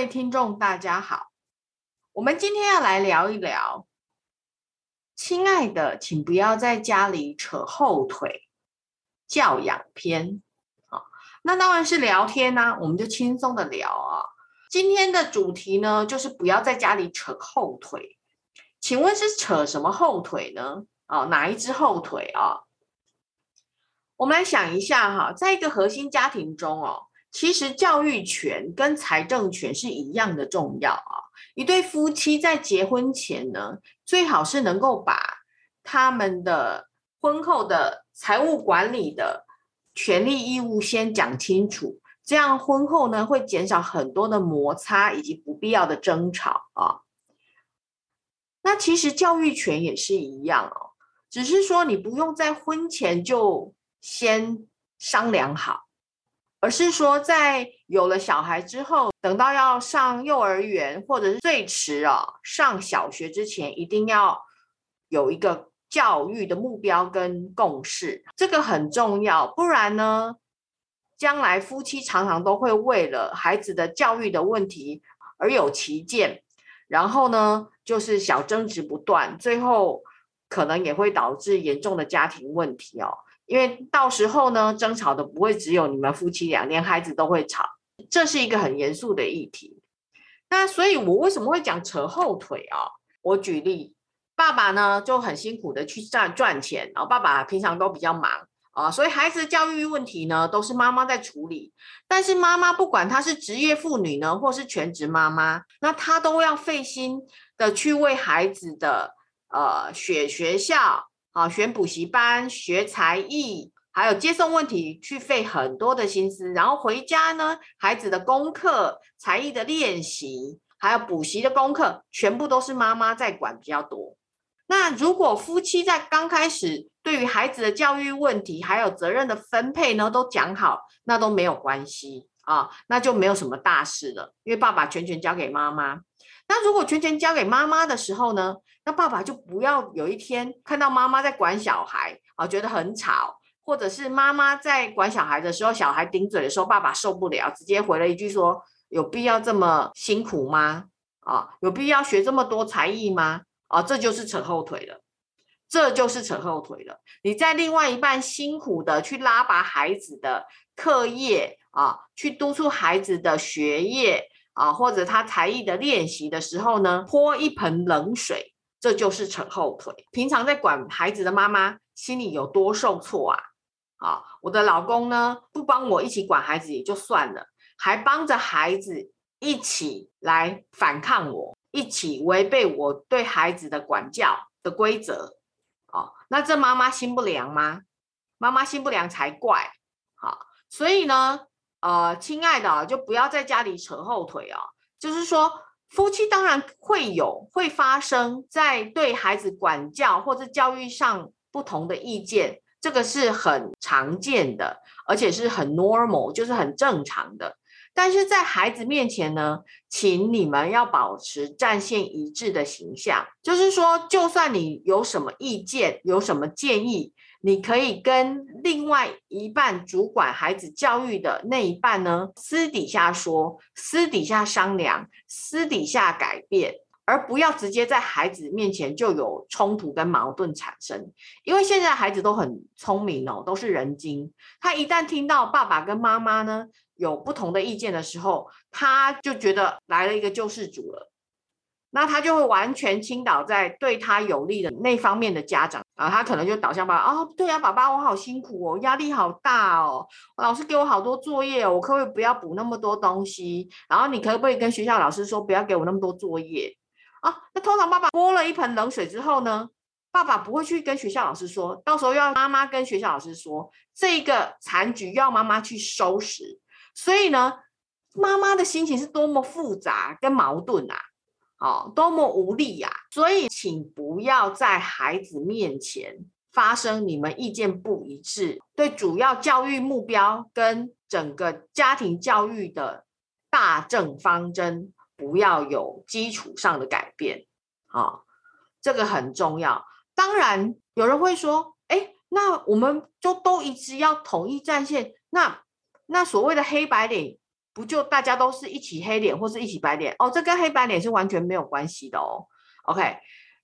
位听众，大家好。我们今天要来聊一聊，亲爱的，请不要在家里扯后腿。教养篇，好，那当然是聊天呢，我们就轻松的聊啊。今天的主题呢，就是不要在家里扯后腿。请问是扯什么后腿呢？哦，哪一只后腿啊？我们来想一下哈，在一个核心家庭中哦。其实教育权跟财政权是一样的重要啊！一对夫妻在结婚前呢，最好是能够把他们的婚后的财务管理的权利义务先讲清楚，这样婚后呢会减少很多的摩擦以及不必要的争吵啊。那其实教育权也是一样哦，只是说你不用在婚前就先商量好。而是说，在有了小孩之后，等到要上幼儿园，或者是最迟啊上小学之前，一定要有一个教育的目标跟共识，这个很重要。不然呢，将来夫妻常常都会为了孩子的教育的问题而有歧见，然后呢，就是小争执不断，最后可能也会导致严重的家庭问题哦。因为到时候呢，争吵的不会只有你们夫妻俩，连孩子都会吵，这是一个很严肃的议题。那所以，我为什么会讲扯后腿啊？我举例，爸爸呢就很辛苦的去赚赚钱，然后爸爸平常都比较忙啊，所以孩子教育问题呢都是妈妈在处理。但是妈妈不管她是职业妇女呢，或是全职妈妈，那她都要费心的去为孩子的呃选学校。啊，选补习班、学才艺，还有接送问题，去费很多的心思。然后回家呢，孩子的功课、才艺的练习，还有补习的功课，全部都是妈妈在管比较多。那如果夫妻在刚开始对于孩子的教育问题，还有责任的分配呢，都讲好，那都没有关系啊，那就没有什么大事了，因为爸爸全权交给妈妈。那如果全权交给妈妈的时候呢？那爸爸就不要有一天看到妈妈在管小孩啊，觉得很吵，或者是妈妈在管小孩的时候，小孩顶嘴的时候，爸爸受不了，直接回了一句说：“有必要这么辛苦吗？啊，有必要学这么多才艺吗？啊，这就是扯后腿了，这就是扯后腿了。你在另外一半辛苦的去拉拔孩子的课业啊，去督促孩子的学业。”啊，或者他才艺的练习的时候呢，泼一盆冷水，这就是扯后腿。平常在管孩子的妈妈心里有多受挫啊？啊，我的老公呢，不帮我一起管孩子也就算了，还帮着孩子一起来反抗我，一起违背我对孩子的管教的规则。哦，那这妈妈心不凉吗？妈妈心不凉才怪。好，所以呢。呃，亲爱的，就不要在家里扯后腿啊。就是说，夫妻当然会有会发生在对孩子管教或者教育上不同的意见，这个是很常见的，而且是很 normal，就是很正常的。但是在孩子面前呢，请你们要保持战线一致的形象，就是说，就算你有什么意见，有什么建议。你可以跟另外一半主管孩子教育的那一半呢，私底下说，私底下商量，私底下改变，而不要直接在孩子面前就有冲突跟矛盾产生。因为现在孩子都很聪明哦，都是人精，他一旦听到爸爸跟妈妈呢有不同的意见的时候，他就觉得来了一个救世主了。那他就会完全倾倒在对他有利的那方面的家长啊，他可能就导向爸爸哦，对啊，爸爸我好辛苦哦，压力好大哦，老师给我好多作业，我可不可以不要补那么多东西？然后你可不可以跟学校老师说不要给我那么多作业啊？那通常爸爸泼了一盆冷水之后呢，爸爸不会去跟学校老师说，到时候要妈妈跟学校老师说这个残局要妈妈去收拾，所以呢，妈妈的心情是多么复杂跟矛盾啊！哦，多么无力呀！所以，请不要在孩子面前发生你们意见不一致，对主要教育目标跟整个家庭教育的大政方针，不要有基础上的改变。啊，这个很重要。当然，有人会说：“哎，那我们就都一直要统一战线。”那那所谓的黑白领不就大家都是一起黑脸或是一起白脸哦？这跟黑白脸是完全没有关系的哦。OK，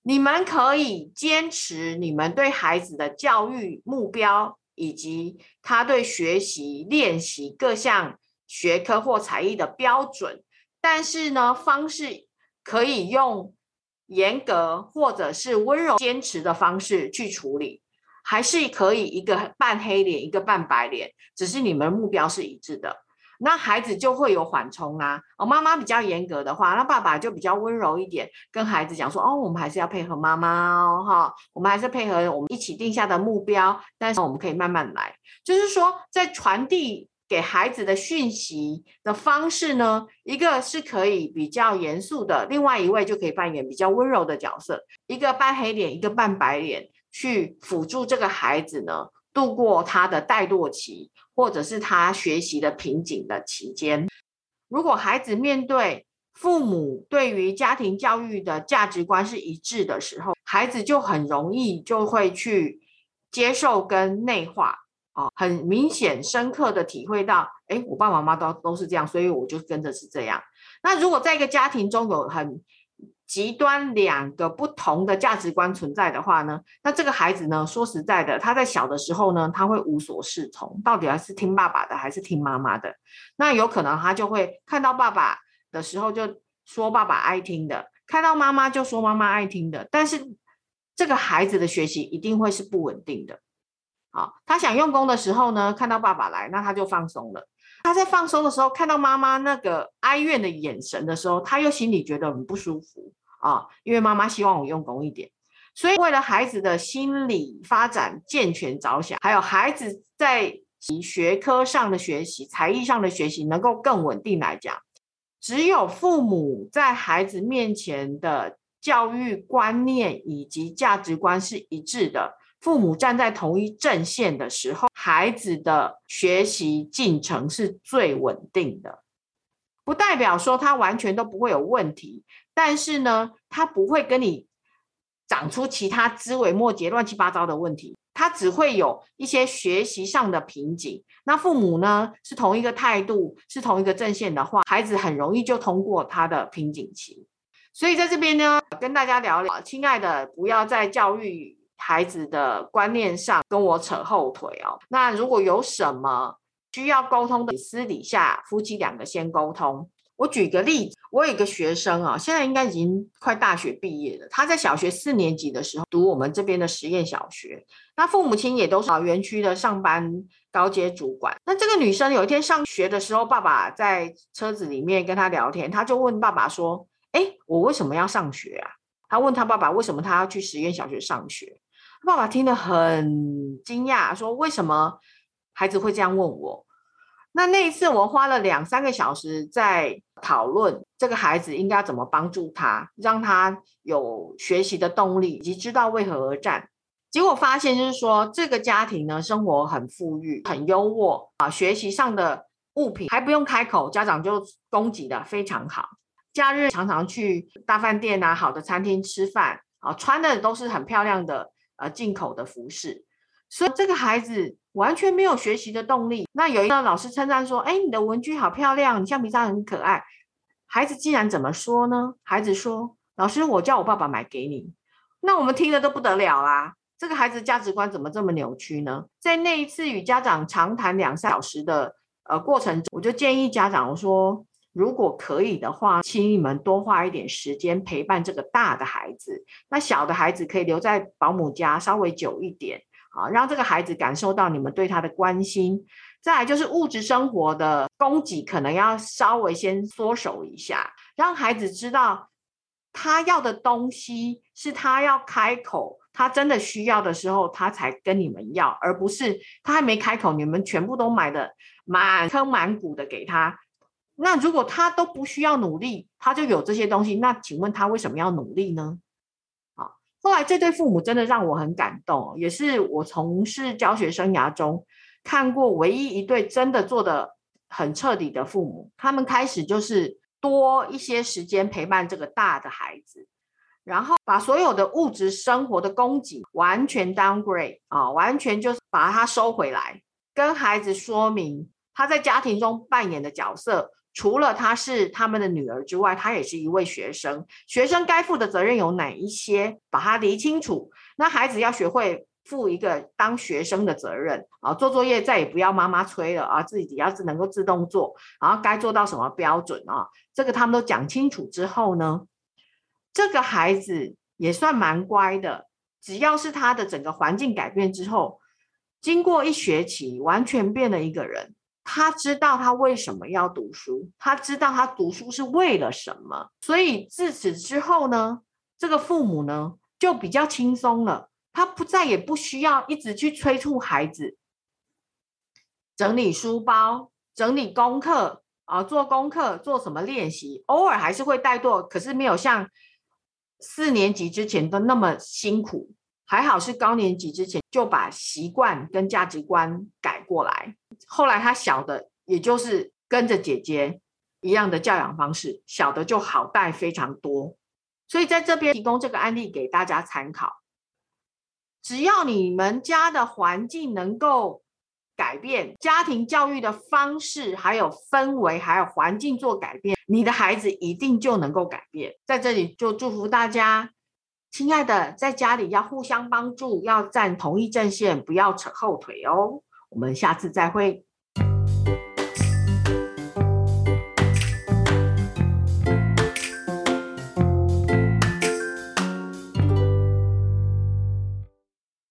你们可以坚持你们对孩子的教育目标，以及他对学习练习各项学科或才艺的标准，但是呢，方式可以用严格或者是温柔坚持的方式去处理，还是可以一个半黑脸，一个半白脸，只是你们目标是一致的。那孩子就会有缓冲啊。哦，妈妈比较严格的话，那爸爸就比较温柔一点，跟孩子讲说：哦，我们还是要配合妈妈哦，哈，我们还是配合我们一起定下的目标，但是我们可以慢慢来。就是说，在传递给孩子的讯息的方式呢，一个是可以比较严肃的，另外一位就可以扮演比较温柔的角色，一个扮黑脸，一个扮白脸，去辅助这个孩子呢度过他的怠惰期。或者是他学习的瓶颈的期间，如果孩子面对父母对于家庭教育的价值观是一致的时候，孩子就很容易就会去接受跟内化，哦，很明显深刻的体会到，哎，我爸爸妈妈都都是这样，所以我就跟着是这样。那如果在一个家庭中有很极端两个不同的价值观存在的话呢，那这个孩子呢，说实在的，他在小的时候呢，他会无所适从，到底还是听爸爸的还是听妈妈的？那有可能他就会看到爸爸的时候就说爸爸爱听的，看到妈妈就说妈妈爱听的。但是这个孩子的学习一定会是不稳定的。好，他想用功的时候呢，看到爸爸来，那他就放松了。他在放松的时候，看到妈妈那个哀怨的眼神的时候，他又心里觉得很不舒服啊，因为妈妈希望我用功一点。所以，为了孩子的心理发展健全着想，还有孩子在学科上的学习、才艺上的学习能够更稳定来讲，只有父母在孩子面前的教育观念以及价值观是一致的。父母站在同一阵线的时候，孩子的学习进程是最稳定的。不代表说他完全都不会有问题，但是呢，他不会跟你长出其他枝微末节、乱七八糟的问题。他只会有一些学习上的瓶颈。那父母呢是同一个态度，是同一个阵线的话，孩子很容易就通过他的瓶颈期。所以在这边呢，跟大家聊聊，亲爱的，不要再教育。孩子的观念上跟我扯后腿哦。那如果有什么需要沟通的，私底下夫妻两个先沟通。我举个例子，我有一个学生啊，现在应该已经快大学毕业了。他在小学四年级的时候读我们这边的实验小学，那父母亲也都是园区的上班高阶主管。那这个女生有一天上学的时候，爸爸在车子里面跟他聊天，他就问爸爸说：“哎，我为什么要上学啊？”他问他爸爸为什么他要去实验小学上学。爸爸听得很惊讶，说：“为什么孩子会这样问我？”那那一次，我花了两三个小时在讨论这个孩子应该怎么帮助他，让他有学习的动力，以及知道为何而战。结果发现，就是说这个家庭呢，生活很富裕，很优渥啊，学习上的物品还不用开口，家长就供给的非常好。假日常常去大饭店啊、好的餐厅吃饭啊，穿的都是很漂亮的。呃，进口的服饰，所以这个孩子完全没有学习的动力。那有一个老师称赞说：“哎，你的文具好漂亮，你橡皮擦很可爱。”孩子竟然怎么说呢？孩子说：“老师，我叫我爸爸买给你。”那我们听了都不得了啦！这个孩子价值观怎么这么扭曲呢？在那一次与家长长谈两三小时的呃过程中，我就建议家长我说。如果可以的话，请你们多花一点时间陪伴这个大的孩子，那小的孩子可以留在保姆家稍微久一点，啊，让这个孩子感受到你们对他的关心。再来就是物质生活的供给，可能要稍微先缩手一下，让孩子知道他要的东西是他要开口，他真的需要的时候，他才跟你们要，而不是他还没开口，你们全部都买的满坑满谷的给他。那如果他都不需要努力，他就有这些东西，那请问他为什么要努力呢？好，后来这对父母真的让我很感动，也是我从事教学生涯中看过唯一一对真的做的很彻底的父母。他们开始就是多一些时间陪伴这个大的孩子，然后把所有的物质生活的供给完全 downgrade 啊，完全就是把它收回来，跟孩子说明。他在家庭中扮演的角色，除了她是他们的女儿之外，她也是一位学生。学生该负的责任有哪一些？把它理清楚。那孩子要学会负一个当学生的责任啊，做作业再也不要妈妈催了啊，自己要是能够自动做，然后该做到什么标准啊，这个他们都讲清楚之后呢，这个孩子也算蛮乖的。只要是他的整个环境改变之后，经过一学期，完全变了一个人。他知道他为什么要读书，他知道他读书是为了什么，所以自此之后呢，这个父母呢就比较轻松了，他不再也不需要一直去催促孩子整理书包、整理功课啊，做功课、做什么练习，偶尔还是会怠惰，可是没有像四年级之前都那么辛苦。还好是高年级之前就把习惯跟价值观改过来，后来他小的也就是跟着姐姐一样的教养方式，小的就好带非常多。所以在这边提供这个案例给大家参考。只要你们家的环境能够改变，家庭教育的方式、还有氛围、还有环境做改变，你的孩子一定就能够改变。在这里就祝福大家。亲爱的，在家里要互相帮助，要站同一阵线，不要扯后腿哦。我们下次再会。